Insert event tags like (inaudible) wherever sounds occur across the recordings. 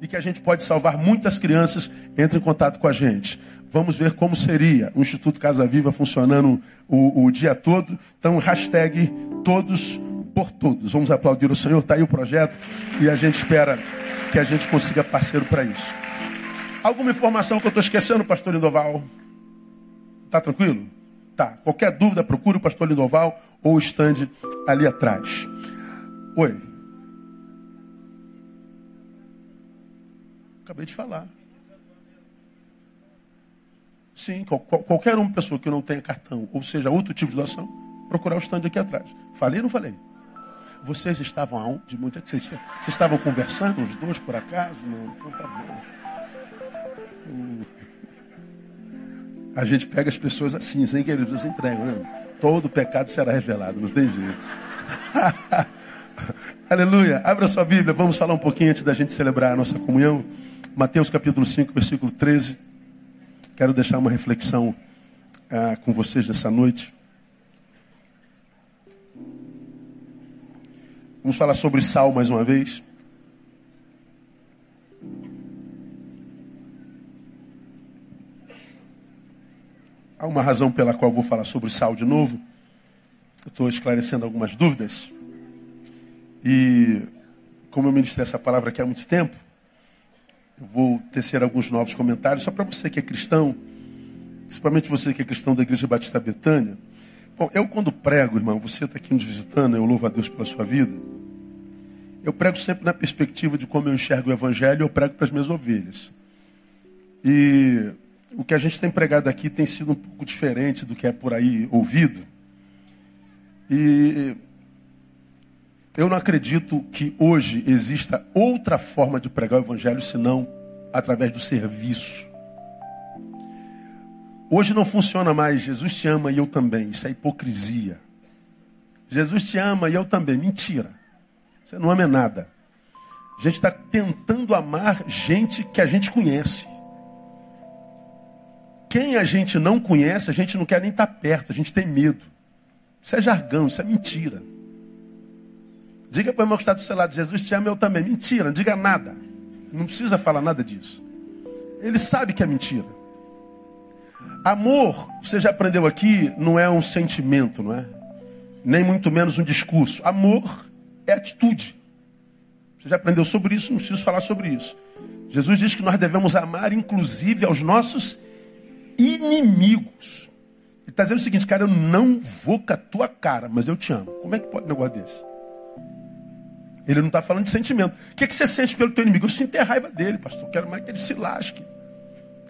e que a gente pode salvar muitas crianças, entre em contato com a gente. Vamos ver como seria o Instituto Casa Viva funcionando o, o dia todo. Então, hashtag todos por todos. Vamos aplaudir o Senhor. Está aí o projeto e a gente espera que a gente consiga parceiro para isso. Alguma informação que eu estou esquecendo, pastor Lindoval? Tá tranquilo? Tá. Qualquer dúvida, procure o pastor Lindoval ou o stand ali atrás. Oi. Acabei de falar. Sim, qualquer uma pessoa que não tenha cartão, ou seja, outro tipo de doação, procurar o stand aqui atrás. Falei ou não falei? Vocês estavam aonde? Vocês, vocês estavam conversando, os dois, por acaso? Não, então tá bom. A gente pega as pessoas assim, sem querer, eles entregam. Né? Todo pecado será revelado, não tem jeito. (laughs) Aleluia. Abra sua Bíblia, vamos falar um pouquinho antes da gente celebrar a nossa comunhão. Mateus capítulo 5, versículo 13. Quero deixar uma reflexão ah, com vocês nessa noite. Vamos falar sobre sal mais uma vez. Há uma razão pela qual vou falar sobre sal de novo. Eu estou esclarecendo algumas dúvidas. E como eu ministrei essa palavra aqui há muito tempo, eu vou tecer alguns novos comentários, só para você que é cristão, principalmente você que é cristão da Igreja Batista Betânia. Bom, eu quando prego, irmão, você está aqui nos visitando, eu louvo a Deus pela sua vida. Eu prego sempre na perspectiva de como eu enxergo o Evangelho, eu prego para as minhas ovelhas. E o que a gente tem pregado aqui tem sido um pouco diferente do que é por aí ouvido. E eu não acredito que hoje exista outra forma de pregar o Evangelho senão através do serviço. Hoje não funciona mais Jesus te ama e eu também. Isso é hipocrisia. Jesus te ama e eu também. Mentira. Você não ama nada. A gente está tentando amar gente que a gente conhece. Quem a gente não conhece, a gente não quer nem estar tá perto, a gente tem medo. Isso é jargão, isso é mentira. Diga para o irmão que está do seu lado, Jesus te ama, eu também. Mentira, não diga nada. Não precisa falar nada disso. Ele sabe que é mentira. Amor, você já aprendeu aqui, não é um sentimento, não é? Nem muito menos um discurso. Amor é atitude. Você já aprendeu sobre isso, não preciso falar sobre isso. Jesus diz que nós devemos amar, inclusive, aos nossos inimigos. Ele está dizendo o seguinte, cara, eu não vou com a tua cara, mas eu te amo. Como é que pode um negócio desse? Ele não está falando de sentimento. O que, que você sente pelo teu inimigo? Eu sinto é raiva dele, pastor. Eu quero mais que ele se lasque.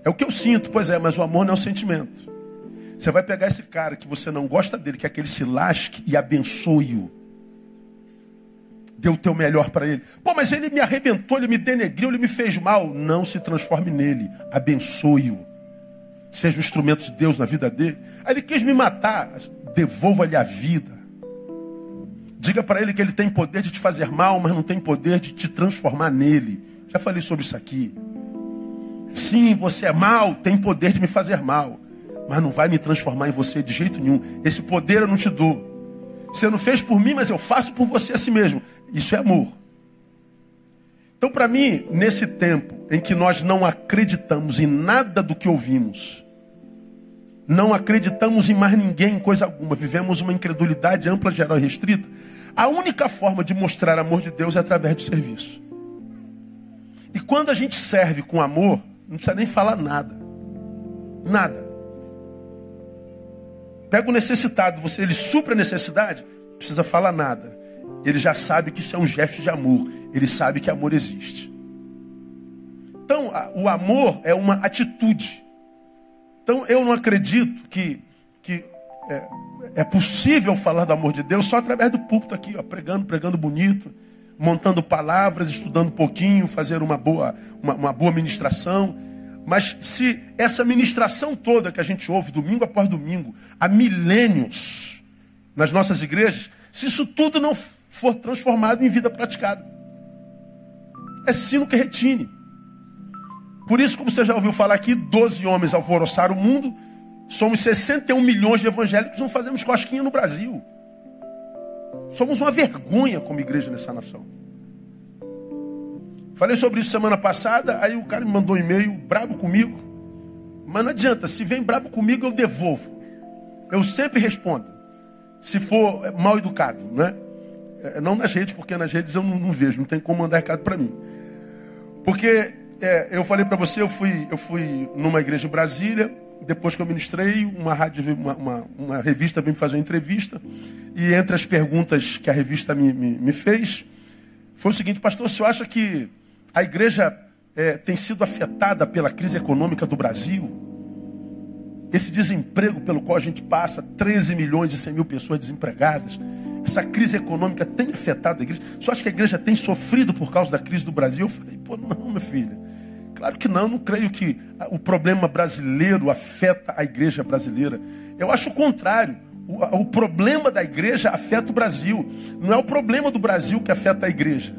É o que eu sinto, pois é, mas o amor não é um sentimento. Você vai pegar esse cara que você não gosta dele, quer que ele se lasque e abençoe-o. Dê o teu melhor para ele. Pô, mas ele me arrebentou, ele me denegriu, ele me fez mal. Não se transforme nele. Abençoe-o. Seja o instrumento de Deus na vida dele. Aí ele quis me matar. Devolva-lhe a vida. Diga para ele que ele tem poder de te fazer mal, mas não tem poder de te transformar nele. Já falei sobre isso aqui. Sim, você é mal, tem poder de me fazer mal, mas não vai me transformar em você de jeito nenhum. Esse poder eu não te dou. Você não fez por mim, mas eu faço por você a si mesmo. Isso é amor. Então, para mim, nesse tempo em que nós não acreditamos em nada do que ouvimos, não acreditamos em mais ninguém, em coisa alguma, vivemos uma incredulidade ampla, geral e restrita. A única forma de mostrar amor de Deus é através do serviço. E quando a gente serve com amor, não precisa nem falar nada. Nada. Pega o necessitado, você, ele supra a necessidade, não precisa falar nada. Ele já sabe que isso é um gesto de amor. Ele sabe que amor existe. Então, o amor é uma atitude. Então eu não acredito que, que é, é possível falar do amor de Deus só através do púlpito aqui, ó, pregando, pregando bonito, montando palavras, estudando um pouquinho, fazer uma boa, uma, uma boa ministração. Mas se essa ministração toda que a gente ouve domingo após domingo, há milênios nas nossas igrejas, se isso tudo não for transformado em vida praticada, é sino que retine. Por isso, como você já ouviu falar aqui, 12 homens alvoroçaram o mundo. Somos 61 milhões de evangélicos, não fazemos cosquinha no Brasil. Somos uma vergonha como igreja nessa nação. Falei sobre isso semana passada, aí o cara me mandou um e-mail brabo comigo. Mas não adianta, se vem brabo comigo, eu devolvo. Eu sempre respondo. Se for mal educado, né? É, não nas redes, porque nas redes eu não, não vejo, não tem como mandar recado para mim. Porque é, eu falei para você, eu fui, eu fui numa igreja em Brasília, depois que eu ministrei, uma, rádio, uma, uma, uma revista veio me fazer uma entrevista, e entre as perguntas que a revista me, me, me fez, foi o seguinte, pastor, o senhor acha que a igreja é, tem sido afetada pela crise econômica do Brasil? Esse desemprego pelo qual a gente passa, 13 milhões e 100 mil pessoas desempregadas, essa crise econômica tem afetado a igreja? Só acha que a igreja tem sofrido por causa da crise do Brasil? Eu falei, pô, não, meu filho. Claro que não, não creio que o problema brasileiro afeta a igreja brasileira. Eu acho o contrário. O, o problema da igreja afeta o Brasil. Não é o problema do Brasil que afeta a igreja.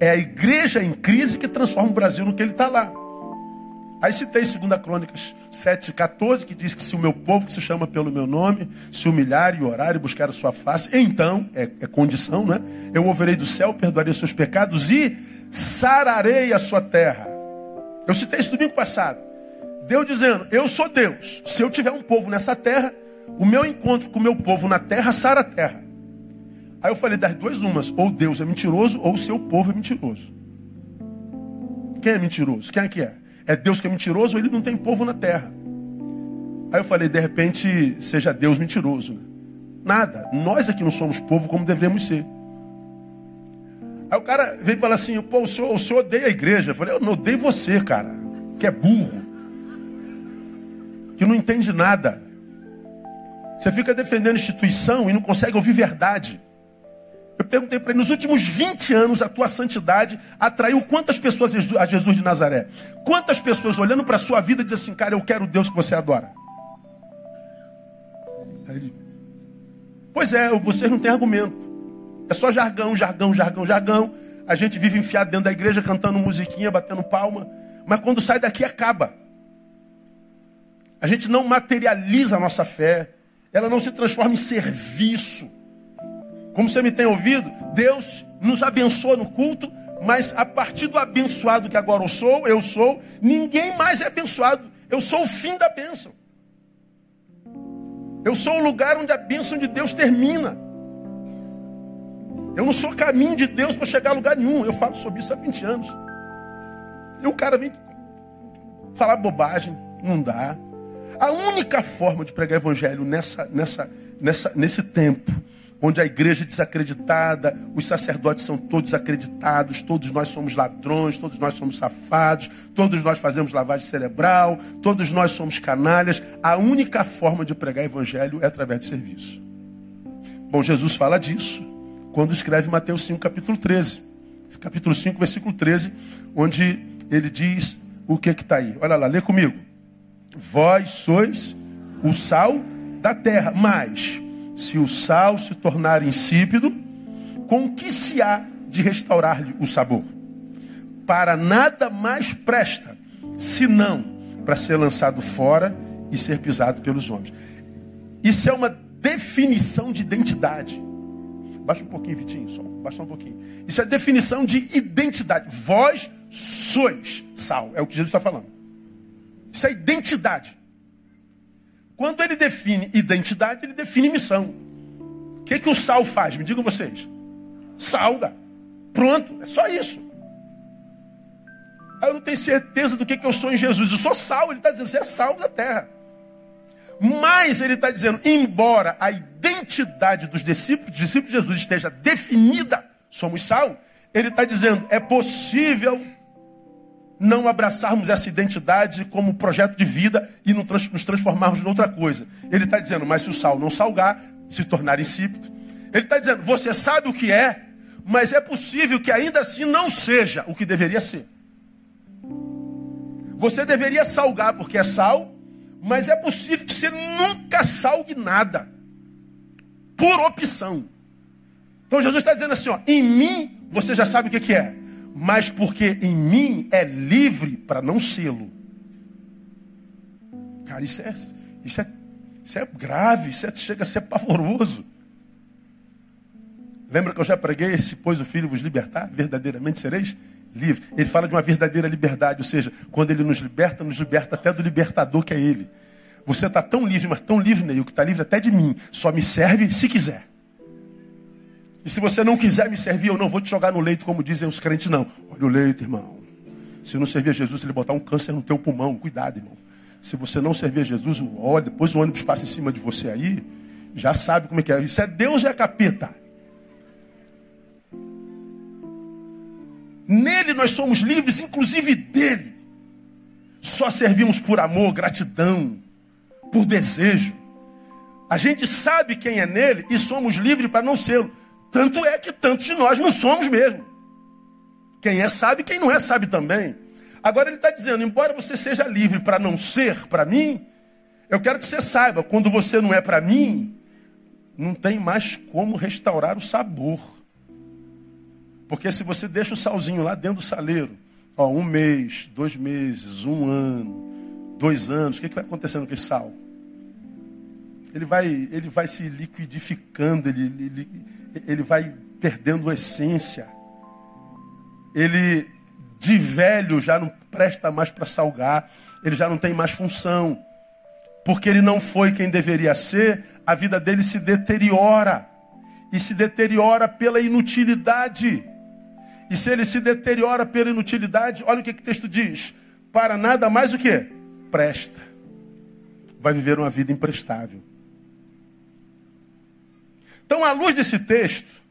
É a igreja em crise que transforma o Brasil no que ele está lá. Aí citei 2 Crônicas 7,14, que diz que se o meu povo, que se chama pelo meu nome, se humilhar e orar e buscar a sua face, então, é, é condição, né? Eu ouvirei do céu, perdoarei os seus pecados e sararei a sua terra. Eu citei isso domingo passado. Deus dizendo, eu sou Deus. Se eu tiver um povo nessa terra, o meu encontro com o meu povo na terra sara a terra. Aí eu falei das duas umas, ou Deus é mentiroso, ou o seu povo é mentiroso. Quem é mentiroso? Quem é que é? É Deus que é mentiroso ou ele não tem povo na terra? Aí eu falei, de repente, seja Deus mentiroso. Nada. Nós aqui não somos povo como deveríamos ser. Aí o cara veio falar assim, pô, o senhor, o senhor odeia a igreja. Eu falei, eu não odeio você, cara, que é burro. Que não entende nada. Você fica defendendo instituição e não consegue ouvir verdade. Eu perguntei para ele, nos últimos 20 anos, a tua santidade atraiu quantas pessoas a Jesus de Nazaré? Quantas pessoas olhando para a sua vida dizem assim, cara, eu quero o Deus que você adora? Ele, pois é, vocês não têm argumento. É só jargão, jargão, jargão, jargão. A gente vive enfiado dentro da igreja, cantando musiquinha, batendo palma. Mas quando sai daqui, acaba. A gente não materializa a nossa fé. Ela não se transforma em serviço. Como você me tem ouvido, Deus nos abençoa no culto, mas a partir do abençoado que agora eu sou, eu sou, ninguém mais é abençoado. Eu sou o fim da bênção. Eu sou o lugar onde a bênção de Deus termina. Eu não sou caminho de Deus para chegar a lugar nenhum. Eu falo sobre isso há 20 anos. E o cara vem falar bobagem, não dá. A única forma de pregar evangelho nessa, nessa, nessa, nesse tempo onde a igreja é desacreditada, os sacerdotes são todos acreditados, todos nós somos ladrões, todos nós somos safados, todos nós fazemos lavagem cerebral, todos nós somos canalhas. A única forma de pregar evangelho é através de serviço. Bom, Jesus fala disso quando escreve Mateus 5, capítulo 13. Capítulo 5, versículo 13, onde ele diz o que está aí. Olha lá, lê comigo. Vós sois o sal da terra, mas se o sal se tornar insípido, com que se há de restaurar-lhe o sabor? Para nada mais presta, senão para ser lançado fora e ser pisado pelos homens. Isso é uma definição de identidade. Baixa um pouquinho, Vitinho, só. Baixa um pouquinho. Isso é definição de identidade. Vós sois sal. É o que Jesus está falando. Isso é identidade. Quando ele define identidade, ele define missão. O que, que o sal faz? Me digam vocês. Salga. Pronto, é só isso. eu não tenho certeza do que, que eu sou em Jesus. Eu sou sal, ele está dizendo, você é sal da terra. Mas ele está dizendo, embora a identidade dos discípulos, discípulos de Jesus esteja definida, somos sal, ele está dizendo, é possível não abraçarmos essa identidade como projeto de vida e nos transformarmos em outra coisa. Ele está dizendo, mas se o sal não salgar, se tornar insípido. Ele está dizendo, você sabe o que é, mas é possível que ainda assim não seja o que deveria ser. Você deveria salgar porque é sal, mas é possível que você nunca salgue nada. Por opção. Então Jesus está dizendo assim: ó, em mim você já sabe o que, que é mas porque em mim é livre para não sê-lo. Cara, isso é, isso é, isso é grave, isso é, chega a ser pavoroso. Lembra que eu já preguei, se pois o Filho vos libertar, verdadeiramente sereis livre. Ele fala de uma verdadeira liberdade, ou seja, quando ele nos liberta, nos liberta até do libertador que é ele. Você está tão livre, mas tão livre, Neil, que está livre até de mim. Só me serve se quiser. E se você não quiser me servir, eu não vou te jogar no leito, como dizem os crentes, não. Olha o leito, irmão. Se não servir a Jesus, ele botar um câncer no teu pulmão. Cuidado, irmão. Se você não servir a Jesus, olha, depois o ônibus passa em cima de você aí, já sabe como é que é. Isso é Deus é capeta. Nele nós somos livres, inclusive dele. Só servimos por amor, gratidão, por desejo. A gente sabe quem é nele e somos livres para não ser. Tanto é que tantos de nós não somos mesmo. Quem é sabe, quem não é sabe também. Agora ele está dizendo: embora você seja livre para não ser para mim, eu quero que você saiba, quando você não é para mim, não tem mais como restaurar o sabor. Porque se você deixa o salzinho lá dentro do saleiro, ó, um mês, dois meses, um ano, dois anos, o que, que vai acontecendo com esse sal? Ele vai, ele vai se liquidificando, ele, ele, ele vai perdendo a essência. Ele, de velho, já não presta mais para salgar, ele já não tem mais função. Porque ele não foi quem deveria ser, a vida dele se deteriora. E se deteriora pela inutilidade. E se ele se deteriora pela inutilidade, olha o que, que o texto diz: para nada mais o que? Presta. Vai viver uma vida imprestável. Então, à luz desse texto,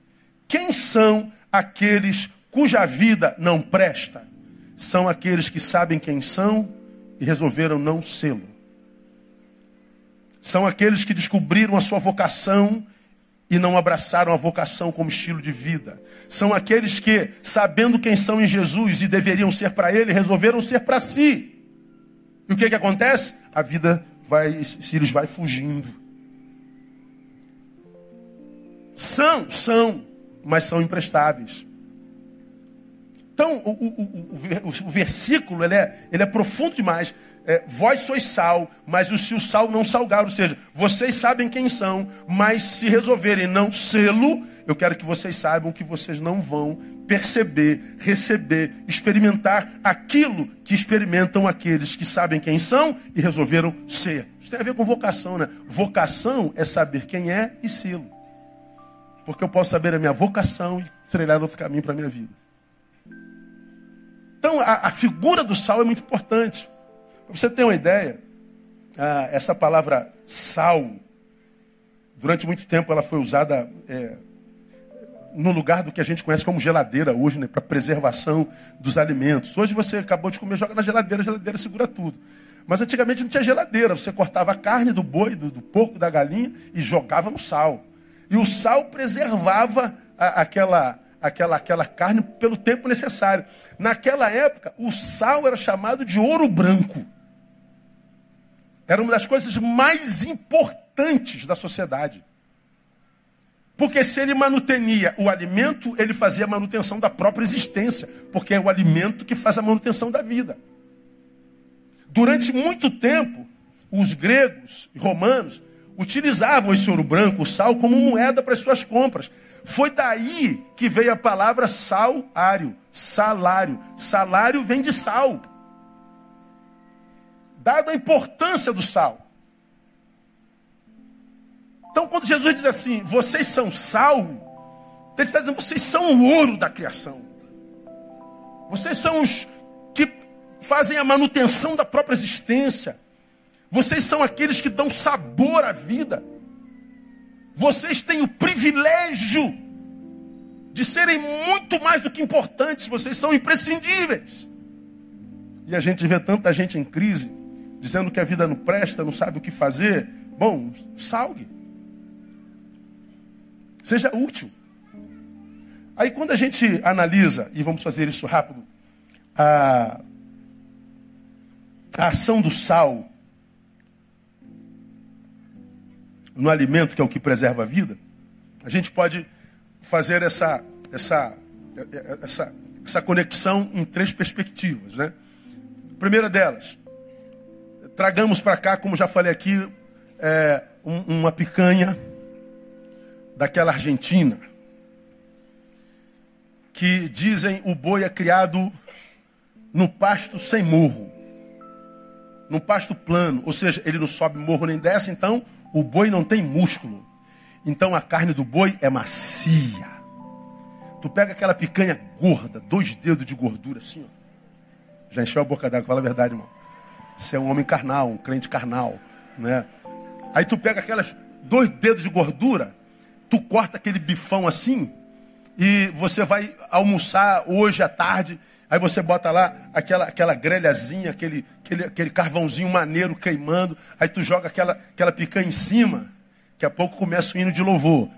quem são aqueles cuja vida não presta? São aqueles que sabem quem são e resolveram não sê-lo. São aqueles que descobriram a sua vocação e não abraçaram a vocação como estilo de vida. São aqueles que, sabendo quem são em Jesus e deveriam ser para Ele, resolveram ser para si. E o que, que acontece? A vida vai, se eles vai fugindo. São, são, mas são imprestáveis. Então, o, o, o, o versículo ele é, ele é profundo demais é, vós sois sal, mas se o sal não salgar, ou seja, vocês sabem quem são, mas se resolverem não sê-lo, eu quero que vocês saibam que vocês não vão perceber, receber, experimentar aquilo que experimentam aqueles que sabem quem são e resolveram ser. Isso tem a ver com vocação, né? Vocação é saber quem é e sê-lo. Porque eu posso saber a minha vocação e trilhar outro caminho para a minha vida. Então, a, a figura do sal é muito importante. Para você ter uma ideia, essa palavra sal, durante muito tempo ela foi usada é, no lugar do que a gente conhece como geladeira hoje, né, para preservação dos alimentos. Hoje você acabou de comer, joga na geladeira, a geladeira segura tudo. Mas antigamente não tinha geladeira, você cortava a carne do boi, do, do porco, da galinha e jogava no sal. E o sal preservava a, aquela, aquela, aquela carne pelo tempo necessário. Naquela época, o sal era chamado de ouro branco. Era uma das coisas mais importantes da sociedade. Porque se ele manutenia o alimento, ele fazia a manutenção da própria existência. Porque é o alimento que faz a manutenção da vida. Durante muito tempo, os gregos e romanos utilizavam esse ouro branco, o sal, como moeda para as suas compras. Foi daí que veio a palavra salário, salário. Salário vem de sal dado a importância do sal. Então, quando Jesus diz assim, vocês são sal, ele está dizendo, vocês são o ouro da criação. Vocês são os que fazem a manutenção da própria existência. Vocês são aqueles que dão sabor à vida. Vocês têm o privilégio de serem muito mais do que importantes. Vocês são imprescindíveis. E a gente vê tanta gente em crise dizendo que a vida não presta, não sabe o que fazer, bom, salgue. Seja útil. Aí quando a gente analisa, e vamos fazer isso rápido, a, a ação do sal no alimento, que é o que preserva a vida, a gente pode fazer essa, essa, essa, essa conexão em três perspectivas. Né? A primeira delas, Tragamos para cá, como já falei aqui, é, um, uma picanha daquela Argentina. que dizem o boi é criado no pasto sem morro, no pasto plano, ou seja, ele não sobe morro nem desce, então o boi não tem músculo. Então a carne do boi é macia. Tu pega aquela picanha gorda, dois dedos de gordura assim, ó. Já encheu a boca d'água, fala a verdade, irmão. Você é um homem carnal, um crente carnal, né? Aí tu pega aquelas dois dedos de gordura, tu corta aquele bifão assim, e você vai almoçar hoje à tarde, aí você bota lá aquela, aquela grelhazinha, aquele, aquele, aquele carvãozinho maneiro queimando, aí tu joga aquela, aquela picanha em cima, daqui a pouco começa o hino de louvor.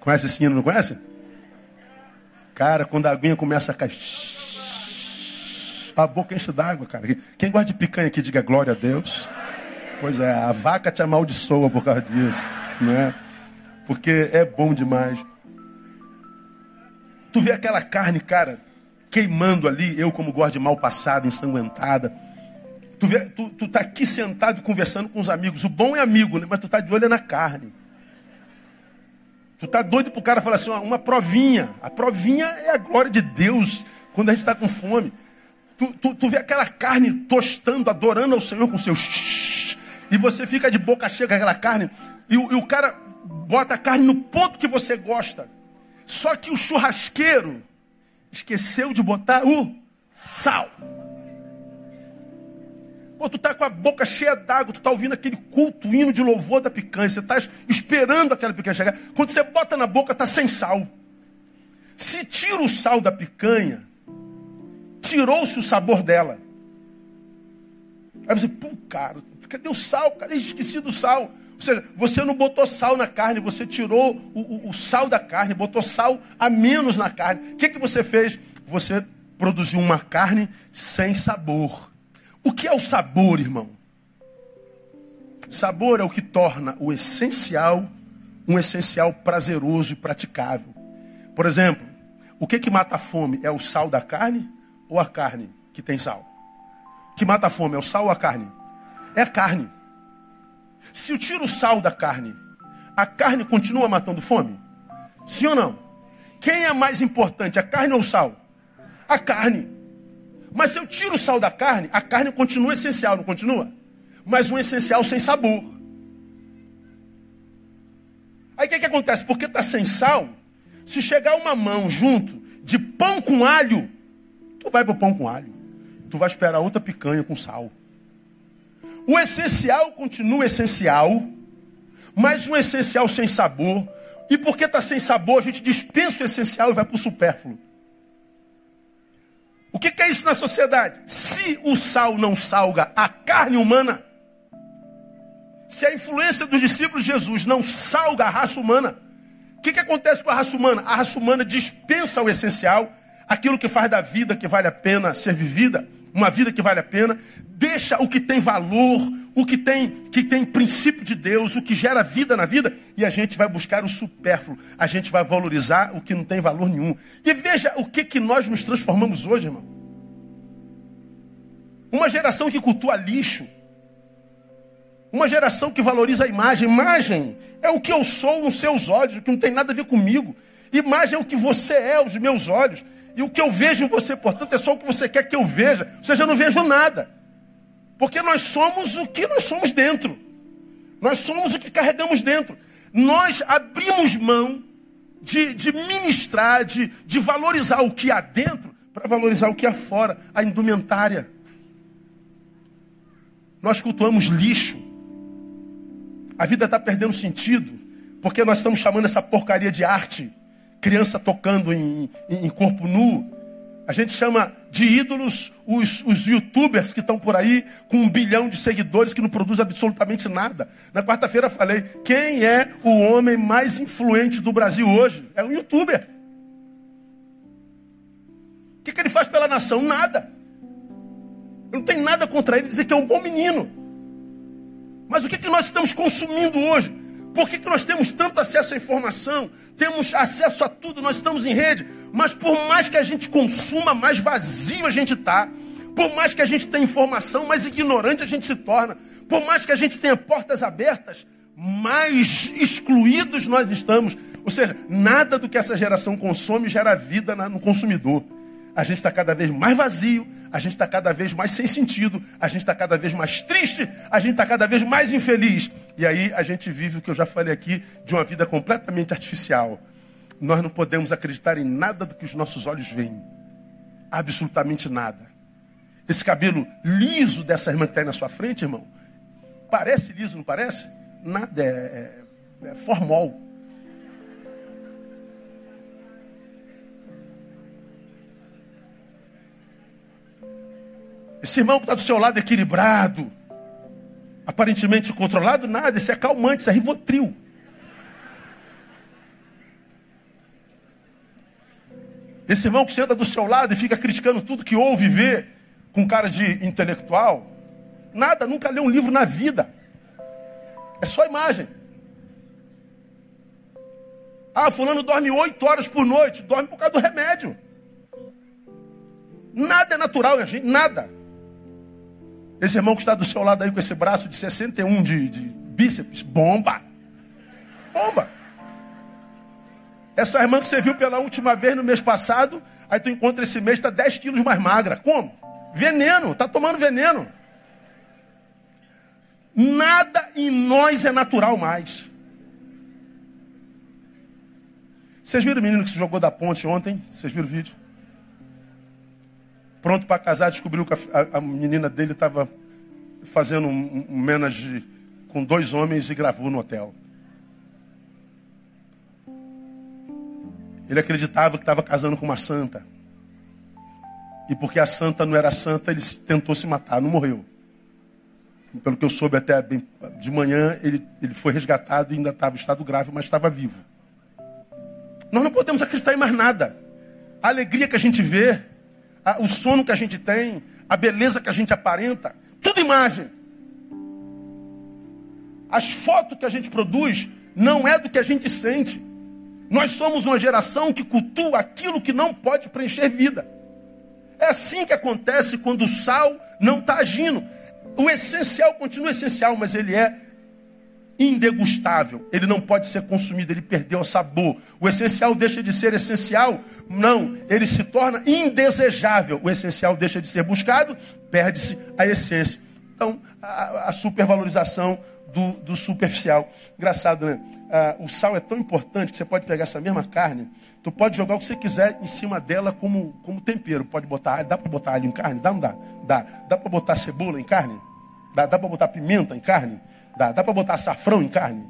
Conhece esse hino, não conhece? Cara, quando a aguinha começa a cair, a boca enche d'água, cara. Quem gosta de picanha aqui, diga glória a Deus. Pois é, a vaca te amaldiçoa por causa disso, né? Porque é bom demais. Tu vê aquela carne, cara, queimando ali, eu como gosto de mal passada, ensanguentada. Tu, vê, tu, tu tá aqui sentado conversando com os amigos. O bom é amigo, né? mas tu tá de olho na carne. Tu tá doido pro cara falar assim, uma provinha. A provinha é a glória de Deus quando a gente está com fome. Tu, tu, tu vê aquela carne tostando, adorando ao Senhor com seus e você fica de boca cheia com aquela carne, e o, e o cara bota a carne no ponto que você gosta. Só que o churrasqueiro esqueceu de botar o sal. Pô, tu tá com a boca cheia d'água, tu tá ouvindo aquele culto, hino de louvor da você tá esperando aquela picanha chegar. Quando você bota na boca, tá sem sal. Se tira o sal da picanha, tirou-se o sabor dela. Aí você, pô, cara, cadê o sal? Cara, esqueci do sal. Ou seja, você não botou sal na carne, você tirou o, o, o sal da carne, botou sal a menos na carne. O que, que você fez? Você produziu uma carne sem sabor. O que é o sabor, irmão? Sabor é o que torna o essencial um essencial prazeroso e praticável. Por exemplo, o que que mata a fome? É o sal da carne ou a carne que tem sal? Que mata a fome é o sal ou a carne? É a carne. Se eu tiro o sal da carne, a carne continua matando fome? Sim ou não? Quem é mais importante, a carne ou o sal? A carne. Mas se eu tiro o sal da carne, a carne continua essencial, não continua? Mas um essencial sem sabor. Aí o que, que acontece? Porque está sem sal, se chegar uma mão junto de pão com alho, tu vai para o pão com alho. Tu vai esperar outra picanha com sal. O essencial continua essencial, mas um essencial sem sabor. E porque está sem sabor, a gente dispensa o essencial e vai para o supérfluo. O que, que é isso na sociedade? Se o sal não salga a carne humana, se a influência dos discípulos de Jesus não salga a raça humana, o que, que acontece com a raça humana? A raça humana dispensa o essencial, aquilo que faz da vida que vale a pena ser vivida, uma vida que vale a pena, deixa o que tem valor, o que tem, que tem princípio de Deus, o que gera vida na vida, e a gente vai buscar o supérfluo, a gente vai valorizar o que não tem valor nenhum. E veja o que, que nós nos transformamos hoje, irmão. Uma geração que cultua lixo. Uma geração que valoriza a imagem. Imagem é o que eu sou nos seus olhos, o que não tem nada a ver comigo. Imagem é o que você é aos meus olhos. E o que eu vejo em você, portanto, é só o que você quer que eu veja. Ou seja, eu não vejo nada. Porque nós somos o que nós somos dentro. Nós somos o que carregamos dentro. Nós abrimos mão de, de ministrar, de, de valorizar o que há dentro, para valorizar o que há fora, a indumentária. Nós cultuamos lixo. A vida está perdendo sentido, porque nós estamos chamando essa porcaria de arte criança tocando em, em, em corpo nu. A gente chama de ídolos os, os youtubers que estão por aí com um bilhão de seguidores que não produzem absolutamente nada. Na quarta-feira falei: quem é o homem mais influente do Brasil hoje? É um youtuber. O que, que ele faz pela nação? Nada. Eu não tenho nada contra ele dizer que é um bom menino. Mas o que, que nós estamos consumindo hoje? Por que, que nós temos tanto acesso à informação? Temos acesso a tudo, nós estamos em rede. Mas por mais que a gente consuma, mais vazio a gente está. Por mais que a gente tenha informação, mais ignorante a gente se torna. Por mais que a gente tenha portas abertas, mais excluídos nós estamos. Ou seja, nada do que essa geração consome gera vida no consumidor. A gente está cada vez mais vazio, a gente está cada vez mais sem sentido, a gente está cada vez mais triste, a gente está cada vez mais infeliz. E aí a gente vive o que eu já falei aqui, de uma vida completamente artificial. Nós não podemos acreditar em nada do que os nossos olhos veem. Absolutamente nada. Esse cabelo liso dessa irmã que está aí na sua frente, irmão, parece liso, não parece? Nada, é, é, é formol. Esse irmão que está do seu lado equilibrado, aparentemente controlado, nada, esse é calmante, isso é rivotril. Esse irmão que senta do seu lado e fica criticando tudo que ouve e vê com cara de intelectual, nada, nunca leu um livro na vida. É só imagem. Ah, fulano dorme oito horas por noite, dorme por causa do remédio. Nada é natural, gente, nada. Esse irmão que está do seu lado aí com esse braço de 61 de, de bíceps, bomba. Bomba. Essa irmã que você viu pela última vez no mês passado, aí tu encontra esse mês, está 10 quilos mais magra. Como? Veneno, está tomando veneno. Nada em nós é natural mais. Vocês viram o menino que se jogou da ponte ontem? Vocês viram o vídeo? Pronto para casar, descobriu que a, a menina dele estava fazendo um, um menage com dois homens e gravou no hotel. Ele acreditava que estava casando com uma santa. E porque a santa não era santa, ele tentou se matar, não morreu. Pelo que eu soube até bem, de manhã, ele, ele foi resgatado e ainda estava em estado grave, mas estava vivo. Nós não podemos acreditar em mais nada. A alegria que a gente vê, o sono que a gente tem, a beleza que a gente aparenta, tudo imagem. As fotos que a gente produz não é do que a gente sente. Nós somos uma geração que cultua aquilo que não pode preencher vida. É assim que acontece quando o sal não está agindo. O essencial continua essencial, mas ele é indegustável. Ele não pode ser consumido, ele perdeu o sabor. O essencial deixa de ser essencial? Não, ele se torna indesejável. O essencial deixa de ser buscado, perde-se a essência. Então, a, a supervalorização do, do, superficial. Engraçado, né? Ah, o sal é tão importante que você pode pegar essa mesma carne, tu pode jogar o que você quiser em cima dela como, como tempero. Pode botar dá para botar alho em carne? Dá, não dá? Dá. Dá para botar cebola em carne? Dá, dá para botar pimenta em carne? Dá, dá para botar açafrão em carne,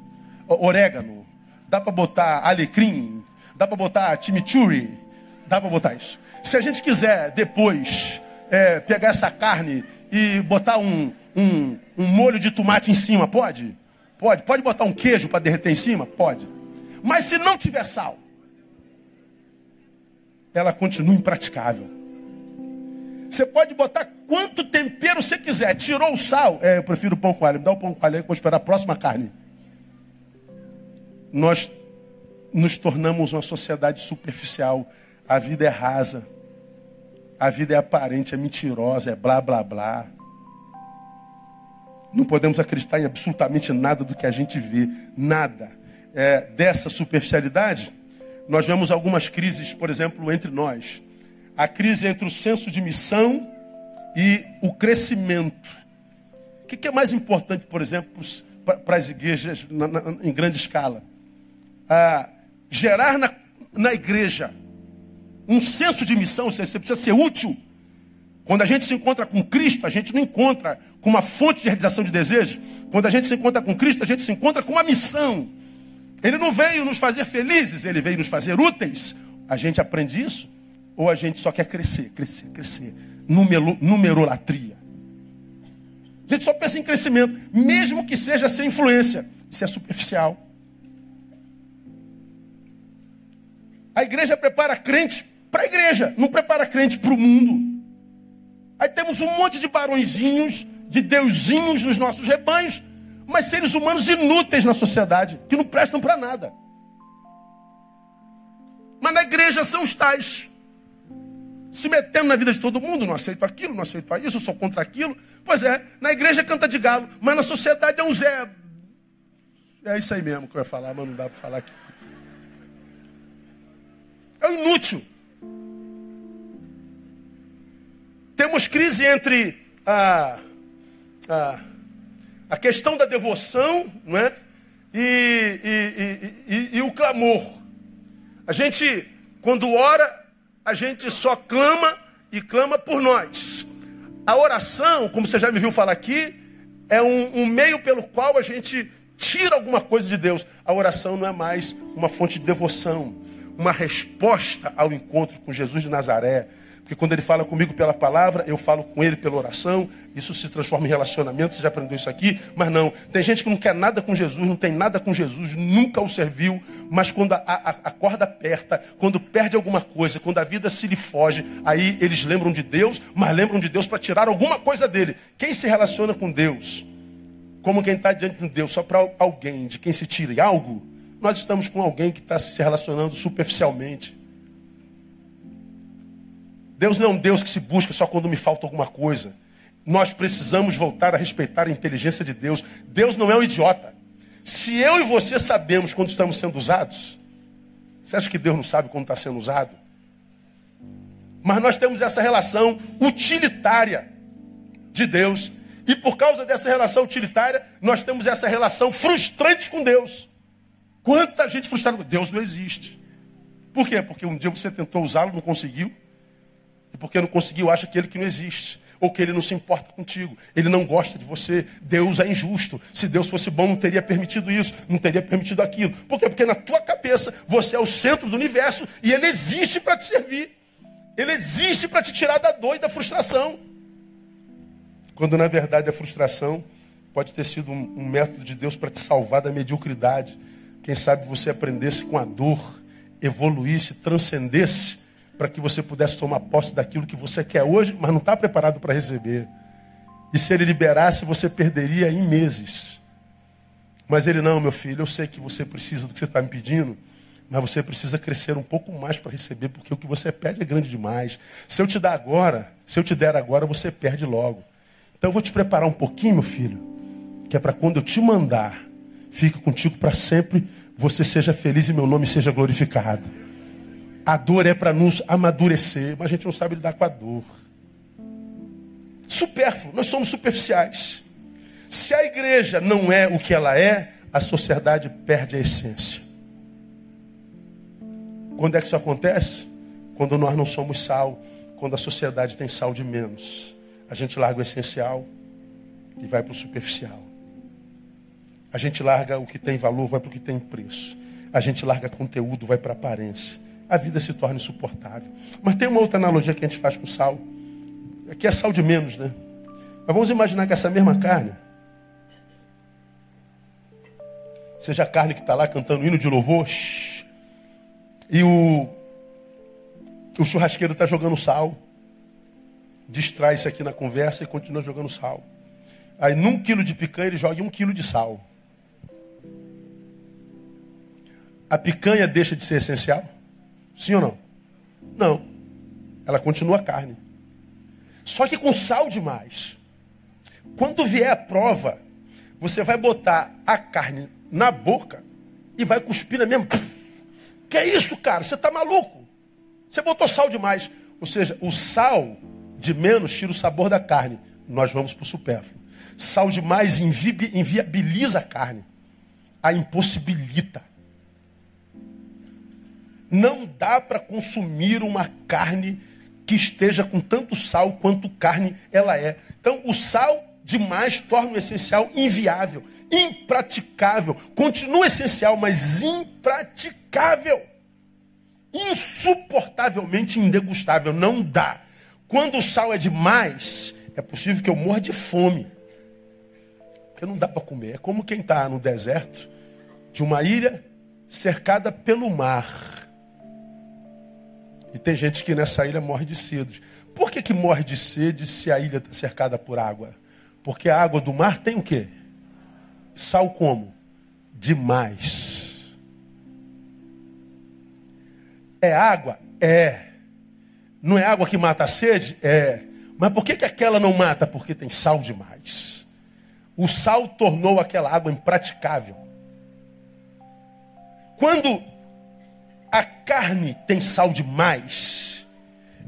orégano, dá para botar alecrim, dá para botar chimichurri, dá para botar isso. Se a gente quiser depois é, pegar essa carne e botar um, um, um molho de tomate em cima, pode? Pode. Pode botar um queijo para derreter em cima? Pode. Mas se não tiver sal, ela continua impraticável. Você pode botar quanto tempero você quiser. Tirou o sal. É, eu prefiro pão com alho. Me dá o pão com alho aí, vou esperar a próxima carne. Nós nos tornamos uma sociedade superficial. A vida é rasa. A vida é aparente, é mentirosa, é blá blá blá. Não podemos acreditar em absolutamente nada do que a gente vê. Nada. É, dessa superficialidade, nós vemos algumas crises, por exemplo, entre nós a crise entre o senso de missão e o crescimento. O que é mais importante, por exemplo, para as igrejas em grande escala? Ah, gerar na, na igreja um senso de missão, ou seja, você precisa ser útil. Quando a gente se encontra com Cristo, a gente não encontra com uma fonte de realização de desejo. Quando a gente se encontra com Cristo, a gente se encontra com uma missão. Ele não veio nos fazer felizes, ele veio nos fazer úteis. A gente aprende isso ou a gente só quer crescer, crescer, crescer. Numero, numerolatria. A gente só pensa em crescimento, mesmo que seja sem influência. Isso é superficial. A igreja prepara crente para a igreja, não prepara crente para o mundo. Aí temos um monte de barõezinhos, de deusinhos nos nossos rebanhos, mas seres humanos inúteis na sociedade, que não prestam para nada. Mas na igreja são os tais se metendo na vida de todo mundo, não aceito aquilo, não aceito isso, eu sou contra aquilo. Pois é, na igreja canta de galo, mas na sociedade é um Zé. É isso aí mesmo que eu ia falar, mas não dá para falar aqui. É inútil. Temos crise entre a, a, a questão da devoção não é? e, e, e, e o clamor. A gente, quando ora, a gente só clama e clama por nós. A oração, como você já me viu falar aqui, é um, um, meio pelo qual a gente tira alguma coisa de Deus. A oração não é mais uma fonte de devoção, uma resposta ao encontro com Jesus de Nazaré. Porque quando ele fala comigo pela palavra, eu falo com ele pela oração. Isso se transforma em relacionamento. Você já aprendeu isso aqui? Mas não. Tem gente que não quer nada com Jesus, não tem nada com Jesus, nunca o serviu. Mas quando a, a, a corda aperta, quando perde alguma coisa, quando a vida se lhe foge, aí eles lembram de Deus, mas lembram de Deus para tirar alguma coisa dele. Quem se relaciona com Deus, como quem está diante de Deus, só para alguém de quem se tire algo, nós estamos com alguém que está se relacionando superficialmente. Deus não é um Deus que se busca só quando me falta alguma coisa. Nós precisamos voltar a respeitar a inteligência de Deus. Deus não é um idiota. Se eu e você sabemos quando estamos sendo usados, você acha que Deus não sabe quando está sendo usado? Mas nós temos essa relação utilitária de Deus. E por causa dessa relação utilitária, nós temos essa relação frustrante com Deus. Quanta gente frustrada com Deus não existe. Por quê? Porque um dia você tentou usá-lo, não conseguiu. E porque não conseguiu, acha que ele que não existe. Ou que ele não se importa contigo. Ele não gosta de você. Deus é injusto. Se Deus fosse bom, não teria permitido isso, não teria permitido aquilo. Por quê? Porque na tua cabeça você é o centro do universo e ele existe para te servir. Ele existe para te tirar da dor e da frustração. Quando na verdade a frustração pode ter sido um, um método de Deus para te salvar da mediocridade. Quem sabe você aprendesse com a dor, evoluísse, transcendesse para que você pudesse tomar posse daquilo que você quer hoje, mas não está preparado para receber. E se ele liberasse, você perderia em meses. Mas ele, não, meu filho, eu sei que você precisa do que você está me pedindo, mas você precisa crescer um pouco mais para receber, porque o que você pede é grande demais. Se eu te dar agora, se eu te der agora, você perde logo. Então eu vou te preparar um pouquinho, meu filho, que é para quando eu te mandar, fique contigo para sempre, você seja feliz e meu nome seja glorificado. A dor é para nos amadurecer, mas a gente não sabe lidar com a dor. Supérfluo, nós somos superficiais. Se a igreja não é o que ela é, a sociedade perde a essência. Quando é que isso acontece? Quando nós não somos sal, quando a sociedade tem sal de menos. A gente larga o essencial e vai para o superficial. A gente larga o que tem valor, vai para o que tem preço. A gente larga conteúdo, vai para aparência a vida se torna insuportável. Mas tem uma outra analogia que a gente faz com sal. Aqui é sal de menos, né? Mas vamos imaginar que essa mesma carne, seja a carne que está lá cantando hino de louvor, e o, o churrasqueiro está jogando sal, distrai-se aqui na conversa e continua jogando sal. Aí num quilo de picanha ele joga um quilo de sal. A picanha deixa de ser essencial? Sim ou não? Não. Ela continua carne. Só que com sal demais. Quando vier a prova, você vai botar a carne na boca e vai cuspir na mesma. Que é isso, cara? Você está maluco? Você botou sal demais. Ou seja, o sal de menos tira o sabor da carne. Nós vamos para o supérfluo. Sal demais inviabiliza a carne. A impossibilita. Não dá para consumir uma carne que esteja com tanto sal quanto carne ela é. Então, o sal demais torna o essencial inviável, impraticável. Continua essencial, mas impraticável. Insuportavelmente indegustável. Não dá. Quando o sal é demais, é possível que eu morra de fome. Porque não dá para comer. É como quem está no deserto de uma ilha cercada pelo mar. E tem gente que nessa ilha morre de sede. Por que, que morre de sede se a ilha está cercada por água? Porque a água do mar tem o quê? Sal como? Demais. É água? É. Não é água que mata a sede? É. Mas por que, que aquela não mata? Porque tem sal demais. O sal tornou aquela água impraticável. Quando a carne tem sal demais,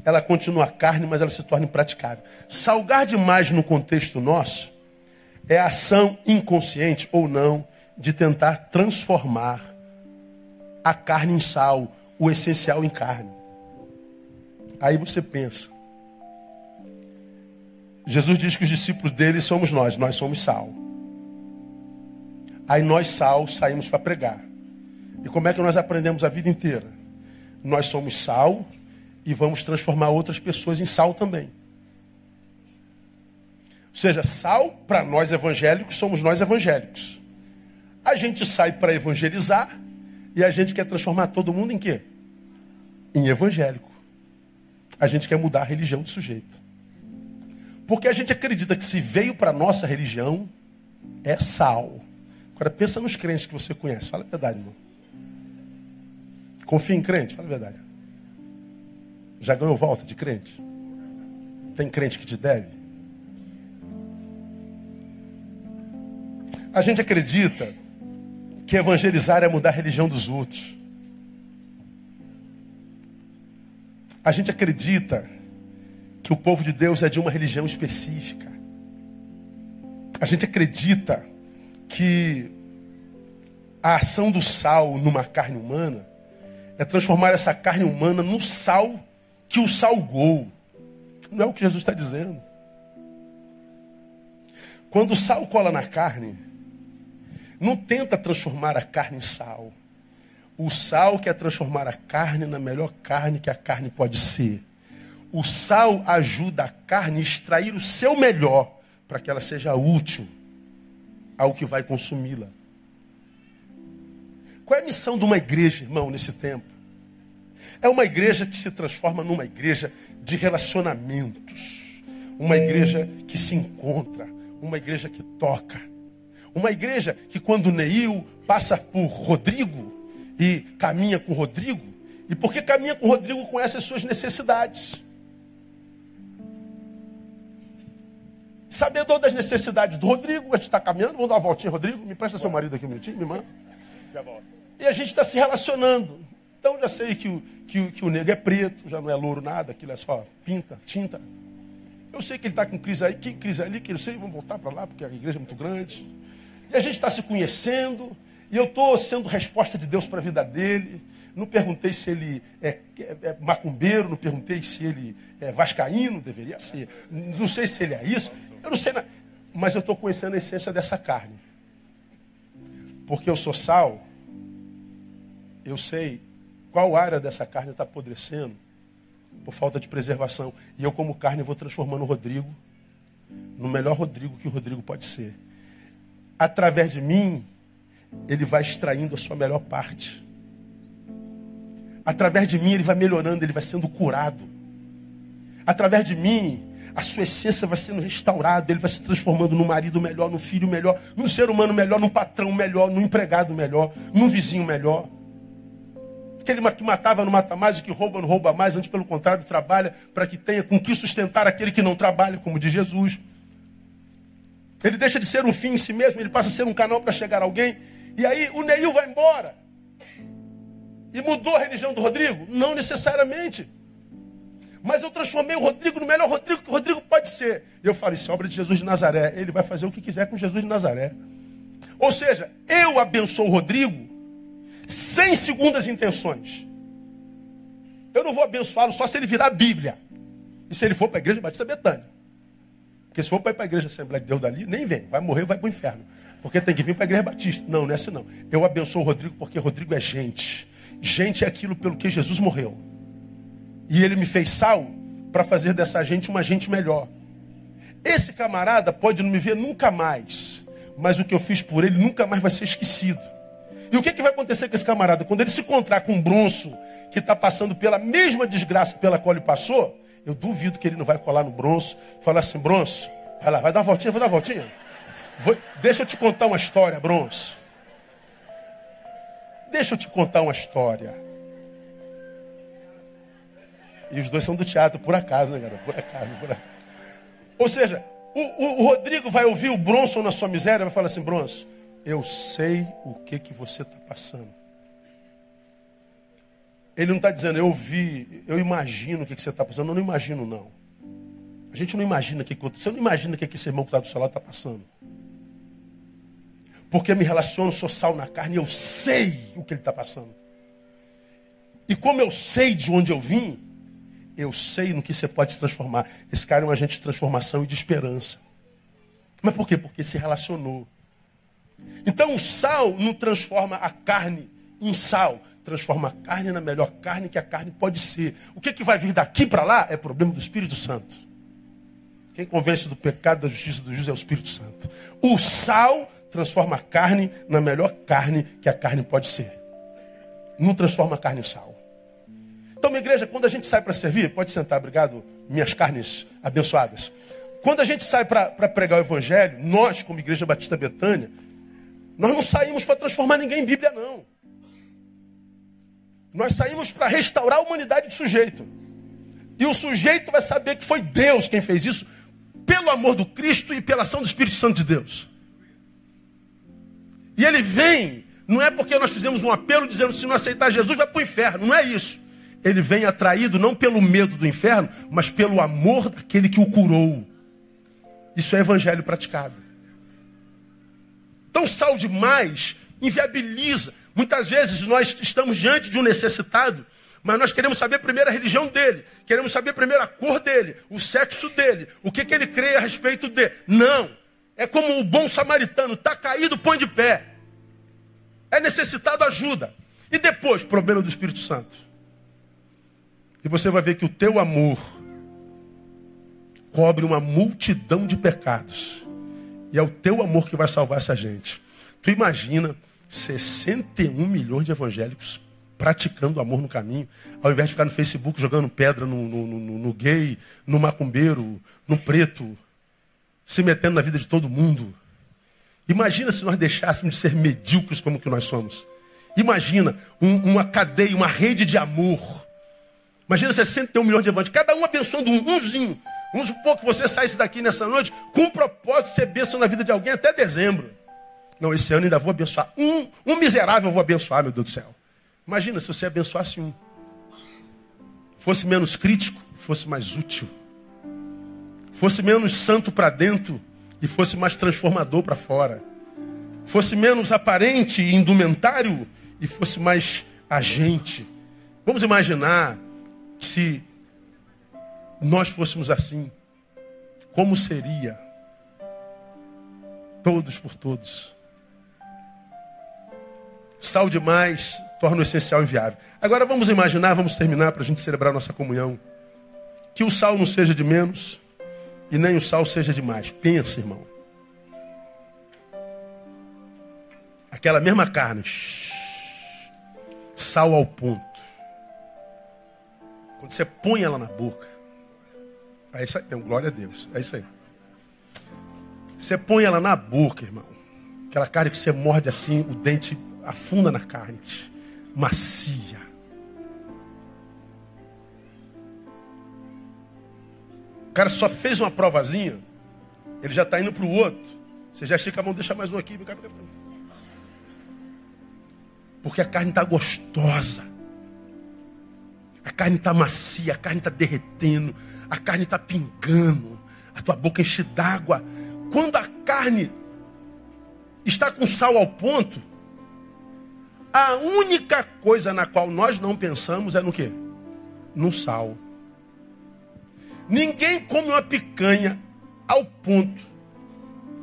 ela continua carne, mas ela se torna impraticável. Salgar demais no contexto nosso é a ação inconsciente ou não de tentar transformar a carne em sal, o essencial em carne. Aí você pensa. Jesus diz que os discípulos dele somos nós, nós somos sal. Aí nós, sal, saímos para pregar. E como é que nós aprendemos a vida inteira? Nós somos sal e vamos transformar outras pessoas em sal também. Ou seja, sal para nós evangélicos somos nós evangélicos. A gente sai para evangelizar e a gente quer transformar todo mundo em quê? Em evangélico. A gente quer mudar a religião do sujeito. Porque a gente acredita que se veio para a nossa religião, é sal. Agora pensa nos crentes que você conhece. Fala a verdade, irmão. Confia em crente? Fala a verdade. Já ganhou volta de crente? Tem crente que te deve? A gente acredita que evangelizar é mudar a religião dos outros. A gente acredita que o povo de Deus é de uma religião específica. A gente acredita que a ação do sal numa carne humana é transformar essa carne humana no sal que o salgou. Não é o que Jesus está dizendo. Quando o sal cola na carne, não tenta transformar a carne em sal. O sal quer transformar a carne na melhor carne que a carne pode ser. O sal ajuda a carne a extrair o seu melhor para que ela seja útil ao que vai consumi-la. Qual é a missão de uma igreja, irmão, nesse tempo? É uma igreja que se transforma numa igreja de relacionamentos, uma igreja que se encontra, uma igreja que toca, uma igreja que quando Neil passa por Rodrigo e caminha com Rodrigo, e porque caminha com Rodrigo conhece as suas necessidades. Sabedor das necessidades do Rodrigo, a gente está caminhando, vamos dar uma voltinha, Rodrigo, me presta seu marido aqui um minutinho, me manda. E a gente está se relacionando. Então já sei que o, que, o, que o negro é preto, já não é louro nada, aquilo é só pinta, tinta. Eu sei que ele está com crise aí, que crise ali, que eu sei, vamos voltar para lá, porque a igreja é muito grande. E a gente está se conhecendo, e eu estou sendo resposta de Deus para a vida dele. Não perguntei se ele é, é, é, macumbeiro, não perguntei se ele é vascaíno, deveria ser. Não sei se ele é isso. Eu não sei, mas eu estou conhecendo a essência dessa carne. Porque eu sou sal, eu sei qual área dessa carne está apodrecendo por falta de preservação. E eu, como carne, vou transformando o Rodrigo no melhor Rodrigo que o Rodrigo pode ser. Através de mim, ele vai extraindo a sua melhor parte. Através de mim, ele vai melhorando, ele vai sendo curado. Através de mim, a sua essência vai sendo restaurada, ele vai se transformando num marido melhor, num filho melhor, num ser humano melhor, num patrão melhor, num empregado melhor, num vizinho melhor. Aquele que matava não mata mais, o que rouba não rouba mais, antes pelo contrário, trabalha para que tenha com que sustentar aquele que não trabalha, como diz Jesus. Ele deixa de ser um fim em si mesmo, ele passa a ser um canal para chegar a alguém. E aí o Neil vai embora. E mudou a religião do Rodrigo? Não necessariamente. Mas eu transformei o Rodrigo no melhor Rodrigo que o Rodrigo pode ser. E eu falo, isso é obra de Jesus de Nazaré. Ele vai fazer o que quiser com Jesus de Nazaré. Ou seja, eu abençoo o Rodrigo sem segundas intenções. Eu não vou abençoá-lo só se ele virar a Bíblia. E se ele for para a igreja Batista Betânia. Porque se for para ir para a igreja Assembleia de Deus dali, nem vem. Vai morrer, vai para o inferno. Porque tem que vir para a igreja Batista. Não, não é assim não. Eu abençoo o Rodrigo porque Rodrigo é gente. Gente é aquilo pelo que Jesus morreu. E ele me fez sal para fazer dessa gente uma gente melhor. Esse camarada pode não me ver nunca mais. Mas o que eu fiz por ele nunca mais vai ser esquecido. E o que, que vai acontecer com esse camarada? Quando ele se encontrar com um bronço que está passando pela mesma desgraça pela qual ele passou, eu duvido que ele não vai colar no bronço e falar assim, bronço, vai lá, vai dar uma voltinha, vai dar uma voltinha. Vou, deixa eu te contar uma história, bronço. Deixa eu te contar uma história. E os dois são do teatro, por acaso, né, galera? Por acaso, por acaso. Ou seja, o, o, o Rodrigo vai ouvir o Bronson na sua miséria e vai falar assim, Bronson, eu sei o que, que você está passando. Ele não está dizendo, eu vi, eu imagino o que, que você está passando. Eu não imagino, não. A gente não imagina o que, que você não imagina o que, que esse irmão que está do seu lado está passando. Porque eu me relaciono, sou sal na carne, eu sei o que ele está passando. E como eu sei de onde eu vim, eu sei no que você pode se transformar. Esse cara é um agente de transformação e de esperança. Mas por quê? Porque se relacionou. Então o sal não transforma a carne em sal, transforma a carne na melhor carne que a carne pode ser. O que, que vai vir daqui para lá é problema do Espírito Santo. Quem convence do pecado, da justiça do juízo é o Espírito Santo. O sal transforma a carne na melhor carne que a carne pode ser. Não transforma a carne em sal. Então, minha igreja, quando a gente sai para servir, pode sentar, obrigado, minhas carnes abençoadas. Quando a gente sai para pregar o Evangelho, nós, como Igreja Batista Betânia, nós não saímos para transformar ninguém em Bíblia, não. Nós saímos para restaurar a humanidade do sujeito. E o sujeito vai saber que foi Deus quem fez isso, pelo amor do Cristo e pela ação do Espírito Santo de Deus. E ele vem, não é porque nós fizemos um apelo dizendo se não aceitar Jesus vai para o inferno, não é isso. Ele vem atraído não pelo medo do inferno, mas pelo amor daquele que o curou. Isso é evangelho praticado. Então, sal demais inviabiliza. Muitas vezes nós estamos diante de um necessitado, mas nós queremos saber primeiro a religião dele, queremos saber primeiro a cor dele, o sexo dele, o que, que ele crê a respeito dele. Não. É como o bom samaritano, está caído, põe de pé. É necessitado ajuda. E depois, problema do Espírito Santo. E você vai ver que o teu amor cobre uma multidão de pecados. E é o teu amor que vai salvar essa gente. Tu imagina 61 milhões de evangélicos praticando amor no caminho, ao invés de ficar no Facebook jogando pedra no, no, no, no gay, no macumbeiro, no preto, se metendo na vida de todo mundo. Imagina se nós deixássemos de ser medíocres como que nós somos. Imagina um, uma cadeia, uma rede de amor. Imagina 61 milhões de evangélicos, cada um abençoando um, umzinho. Vamos supor que você saísse daqui nessa noite com o propósito de ser bênção na vida de alguém até dezembro. Não, esse ano ainda vou abençoar. Um, um miserável eu vou abençoar, meu Deus do céu. Imagina se você abençoasse um. Fosse menos crítico, fosse mais útil fosse menos santo para dentro e fosse mais transformador para fora. Fosse menos aparente e indumentário e fosse mais agente. Vamos imaginar se nós fôssemos assim. Como seria? Todos por todos. Sal demais torna o essencial inviável. Agora vamos imaginar, vamos terminar para a gente celebrar nossa comunhão. Que o sal não seja de menos e nem o sal seja demais. Pensa, irmão. Aquela mesma carne, sal ao ponto. Quando você põe ela na boca, é isso aí, glória a Deus, é isso aí. Você põe ela na boca, irmão. Aquela carne que você morde assim, o dente afunda na carne, macia. O cara só fez uma provazinha, ele já está indo para o outro. Você já estica a mão, deixa mais um aqui. Porque a carne está gostosa. A carne está macia, a carne está derretendo, a carne está pingando, a tua boca enche d'água. Quando a carne está com sal ao ponto, a única coisa na qual nós não pensamos é no que? No sal. Ninguém come uma picanha ao ponto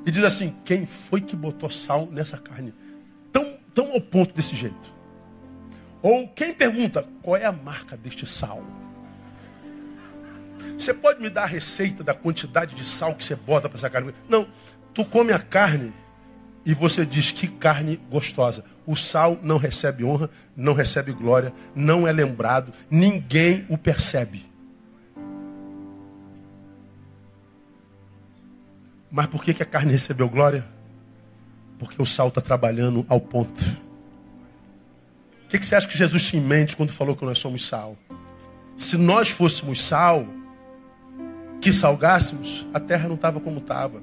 e diz assim: quem foi que botou sal nessa carne? Tão, tão ao ponto desse jeito. Ou quem pergunta: qual é a marca deste sal? Você pode me dar a receita da quantidade de sal que você bota para essa carne? Não, tu come a carne e você diz que carne gostosa. O sal não recebe honra, não recebe glória, não é lembrado, ninguém o percebe. Mas por que, que a carne recebeu glória? Porque o sal está trabalhando ao ponto. O que, que você acha que Jesus tinha em mente quando falou que nós somos sal? Se nós fôssemos sal, que salgássemos, a terra não estava como estava.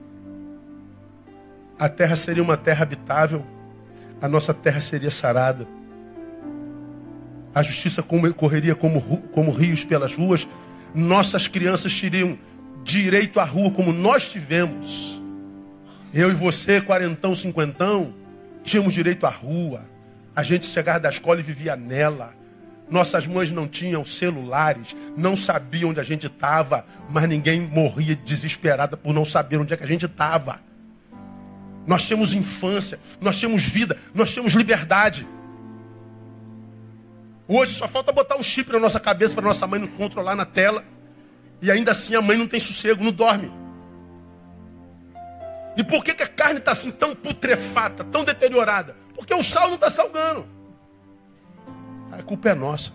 A terra seria uma terra habitável, a nossa terra seria sarada. a justiça correria como, como rios pelas ruas, nossas crianças teriam direito à rua como nós tivemos. Eu e você, quarentão, cinquentão, tínhamos direito à rua. A gente chegava da escola e vivia nela. Nossas mães não tinham celulares, não sabiam onde a gente estava, mas ninguém morria desesperada por não saber onde é que a gente estava. Nós tínhamos infância, nós tínhamos vida, nós tínhamos liberdade. Hoje só falta botar um chip na nossa cabeça para nossa mãe nos controlar na tela. E ainda assim a mãe não tem sossego, não dorme. E por que, que a carne está assim tão putrefata, tão deteriorada? Porque o sal não está salgando. A culpa é nossa.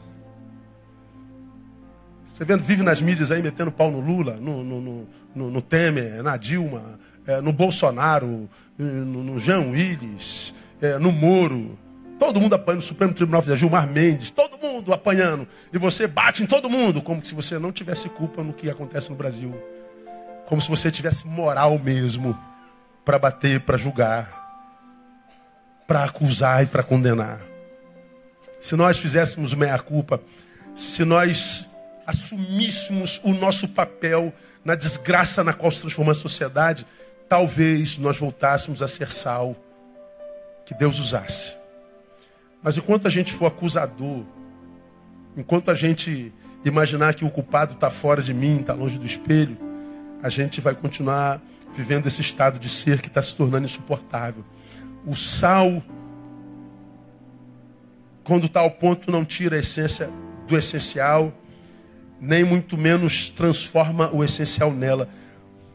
Você vendo, vive nas mídias aí metendo pau no Lula, no, no, no, no Temer, na Dilma, é, no Bolsonaro, no, no Jean Willis, é, no Moro. Todo mundo apanhando no Supremo Tribunal Federal, Gilmar Mendes, todo mundo apanhando. E você bate em todo mundo, como se você não tivesse culpa no que acontece no Brasil. Como se você tivesse moral mesmo para bater, para julgar, para acusar e para condenar. Se nós fizéssemos meia-culpa, se nós assumíssemos o nosso papel na desgraça na qual se transforma a sociedade, talvez nós voltássemos a ser sal que Deus usasse. Mas enquanto a gente for acusador, enquanto a gente imaginar que o culpado está fora de mim, está longe do espelho, a gente vai continuar vivendo esse estado de ser que está se tornando insuportável. O sal, quando ao ponto, não tira a essência do essencial, nem muito menos transforma o essencial nela.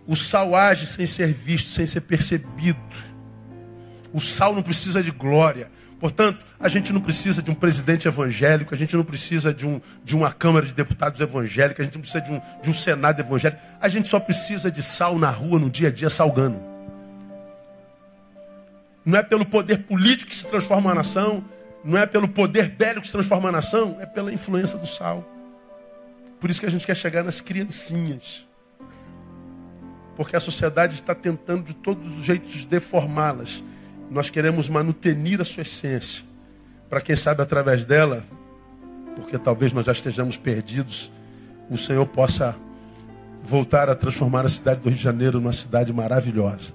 O sal age sem ser visto, sem ser percebido. O sal não precisa de glória. Portanto, a gente não precisa de um presidente evangélico, a gente não precisa de, um, de uma Câmara de Deputados evangélica, a gente não precisa de um, de um Senado evangélico. A gente só precisa de sal na rua, no dia a dia, salgando. Não é pelo poder político que se transforma a nação, não é pelo poder bélico que se transforma a nação, é pela influência do sal. Por isso que a gente quer chegar nas criancinhas. Porque a sociedade está tentando de todos os jeitos deformá-las nós queremos manutenir a sua essência, para quem sabe através dela, porque talvez nós já estejamos perdidos, o Senhor possa voltar a transformar a cidade do Rio de Janeiro numa cidade maravilhosa.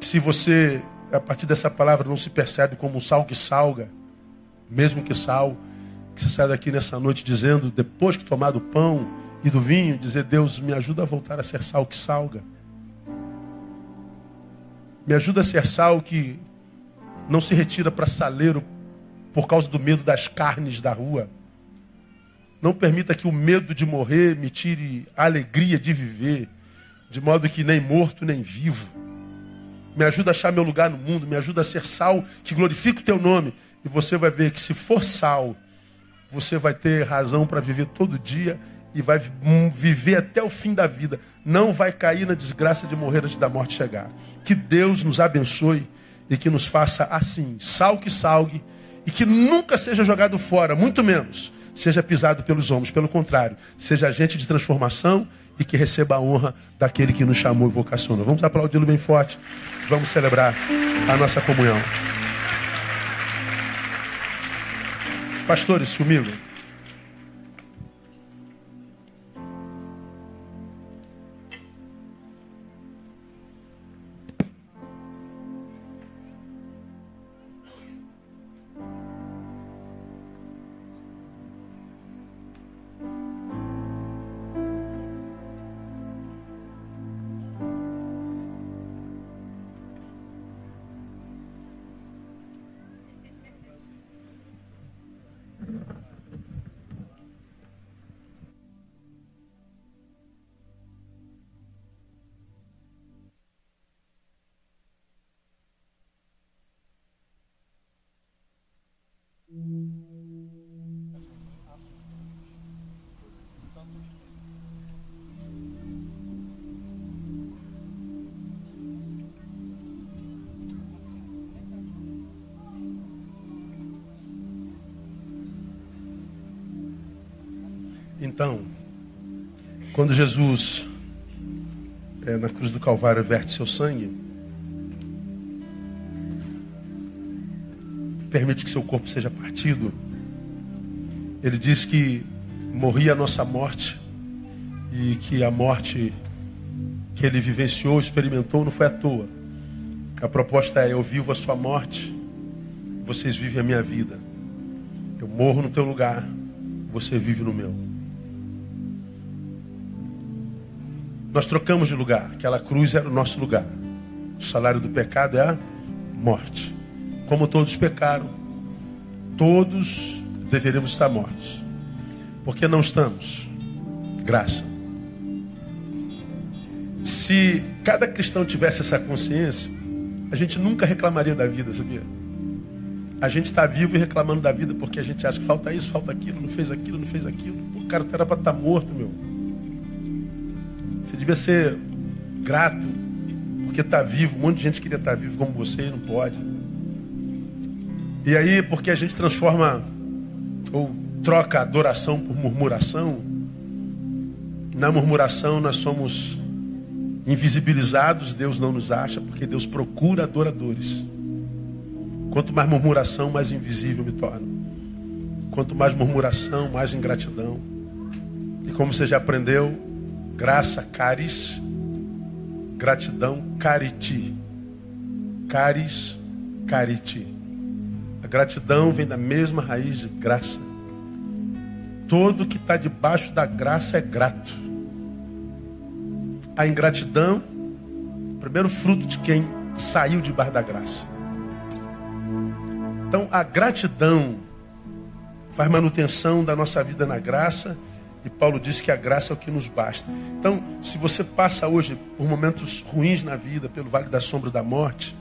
Se você, a partir dessa palavra, não se percebe como um sal que salga, mesmo que sal, que você sai daqui nessa noite dizendo, depois que tomar do pão e do vinho, dizer: Deus, me ajuda a voltar a ser sal que salga. Me ajuda a ser sal que não se retira para saleiro por causa do medo das carnes da rua. Não permita que o medo de morrer me tire a alegria de viver, de modo que nem morto nem vivo. Me ajuda a achar meu lugar no mundo, me ajuda a ser sal que glorifica o teu nome. E você vai ver que se for sal, você vai ter razão para viver todo dia e vai viver até o fim da vida. Não vai cair na desgraça de morrer antes da morte chegar. Que Deus nos abençoe e que nos faça assim, sal que salgue, e que nunca seja jogado fora, muito menos seja pisado pelos homens. Pelo contrário, seja agente de transformação e que receba a honra daquele que nos chamou e vocacionou. Vamos aplaudir bem forte. Vamos celebrar a nossa comunhão. Pastores, comigo. Então, quando Jesus, é, na cruz do Calvário, verte seu sangue, permite que seu corpo seja partido, Ele diz que morria a nossa morte e que a morte que ele vivenciou, experimentou, não foi à toa. A proposta é: eu vivo a sua morte, vocês vivem a minha vida. Eu morro no teu lugar, você vive no meu. Nós trocamos de lugar, aquela cruz era o nosso lugar. O salário do pecado é a morte. Como todos pecaram, todos deveríamos estar mortos. Porque não estamos? Graça. Se cada cristão tivesse essa consciência, a gente nunca reclamaria da vida, sabia? A gente está vivo e reclamando da vida porque a gente acha que falta isso, falta aquilo, não fez aquilo, não fez aquilo. O cara era para estar tá morto, meu. Você devia ser grato porque está vivo. Um monte de gente queria estar tá vivo como você e não pode. E aí, porque a gente transforma ou troca adoração por murmuração, na murmuração nós somos invisibilizados, Deus não nos acha, porque Deus procura adoradores. Quanto mais murmuração, mais invisível me torno. Quanto mais murmuração, mais ingratidão. E como você já aprendeu, graça, caris, gratidão, cariti. Caris, cariti. A gratidão vem da mesma raiz de graça. Todo que está debaixo da graça é grato a ingratidão, primeiro fruto de quem saiu debaixo da graça. Então, a gratidão faz manutenção da nossa vida na graça, e Paulo diz que a graça é o que nos basta. Então, se você passa hoje por momentos ruins na vida, pelo vale da sombra da morte,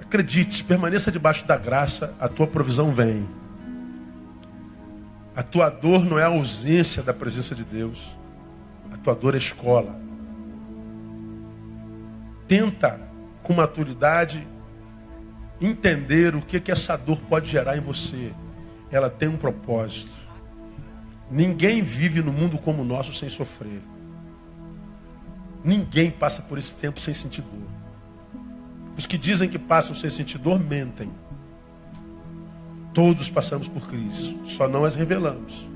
acredite, permaneça debaixo da graça, a tua provisão vem. A tua dor não é a ausência da presença de Deus. A tua dor é escola tenta, com maturidade, entender o que, que essa dor pode gerar em você. Ela tem um propósito. Ninguém vive no mundo como o nosso sem sofrer. Ninguém passa por esse tempo sem sentir dor. Os que dizem que passam sem sentir dor mentem. Todos passamos por crises, só não as revelamos.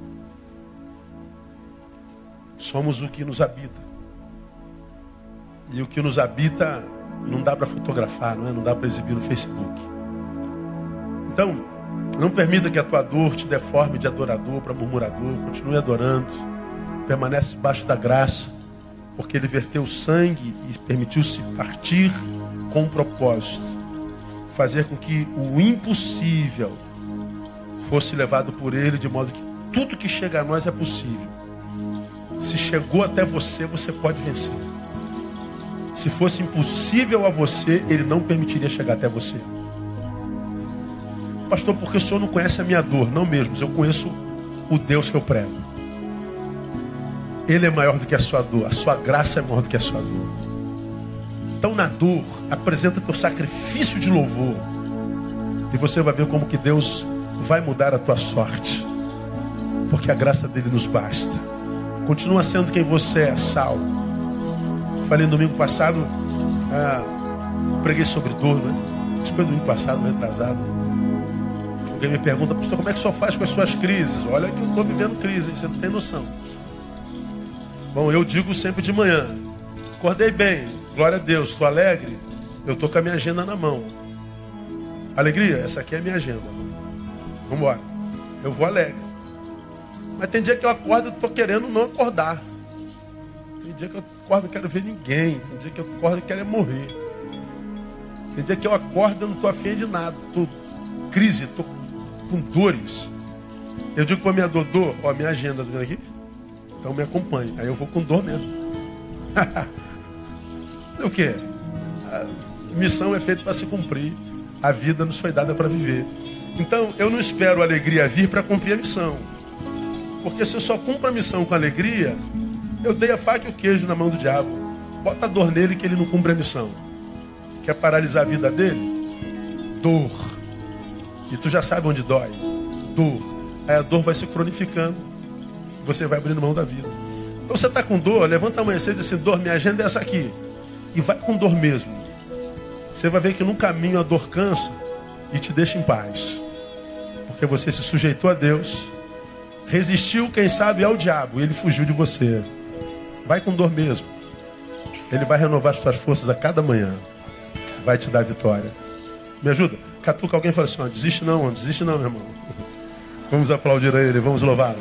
Somos o que nos habita. E o que nos habita não dá para fotografar, não, é? não dá para exibir no Facebook. Então, não permita que a tua dor te deforme de adorador para murmurador. Continue adorando. Permanece debaixo da graça, porque ele verteu sangue e permitiu-se partir com um propósito fazer com que o impossível fosse levado por ele, de modo que tudo que chega a nós é possível. Se chegou até você, você pode vencer. Se fosse impossível a você, ele não permitiria chegar até você. Pastor, porque o senhor não conhece a minha dor? Não mesmo, eu conheço o Deus que eu prego. Ele é maior do que a sua dor, a sua graça é maior do que a sua dor. Então, na dor, apresenta teu sacrifício de louvor. E você vai ver como que Deus vai mudar a tua sorte. Porque a graça dele nos basta. Continua sendo quem você é, sal Falei no domingo passado, ah, preguei sobre dor, né? Acho foi domingo passado, retrasado. Alguém me pergunta, pastor, como é que o senhor faz com as suas crises? Olha que eu estou vivendo crise, você não tem noção. Bom, eu digo sempre de manhã, acordei bem, glória a Deus, estou alegre, eu estou com a minha agenda na mão. Alegria, essa aqui é a minha agenda. Vamos embora. Eu vou alegre. Mas tem dia que eu acordo e estou querendo não acordar. Tem dia que eu acordo, e quero ver ninguém. Tem dia que eu acordo e quero morrer. Tem dia que eu acordo e não estou afim de nada. Estou crise, estou com dores. Eu digo para minha dor, dor, ó, minha agenda, tá vendo aqui? Então me acompanhe. Aí eu vou com dor mesmo. (laughs) o que? Missão é feita para se cumprir. A vida nos foi dada para viver. Então eu não espero a alegria vir para cumprir a missão. Porque se eu só cumpro a missão com alegria, eu dei a faca e o queijo na mão do diabo. Bota dor nele que ele não cumpre a missão. Quer paralisar a vida dele? Dor. E tu já sabe onde dói. Dor. Aí a dor vai se cronificando. Você vai abrindo mão da vida. Então você está com dor, levanta a manhã cedo e diz assim, dor, minha agenda é essa aqui. E vai com dor mesmo. Você vai ver que no caminho a dor cansa e te deixa em paz. Porque você se sujeitou a Deus Resistiu, quem sabe, ao diabo. E ele fugiu de você. Vai com dor mesmo. Ele vai renovar as suas forças a cada manhã. Vai te dar vitória. Me ajuda? Catuca alguém e fala assim: ó, desiste não, desiste não, meu irmão. (laughs) Vamos aplaudir a ele, vamos louvá-lo.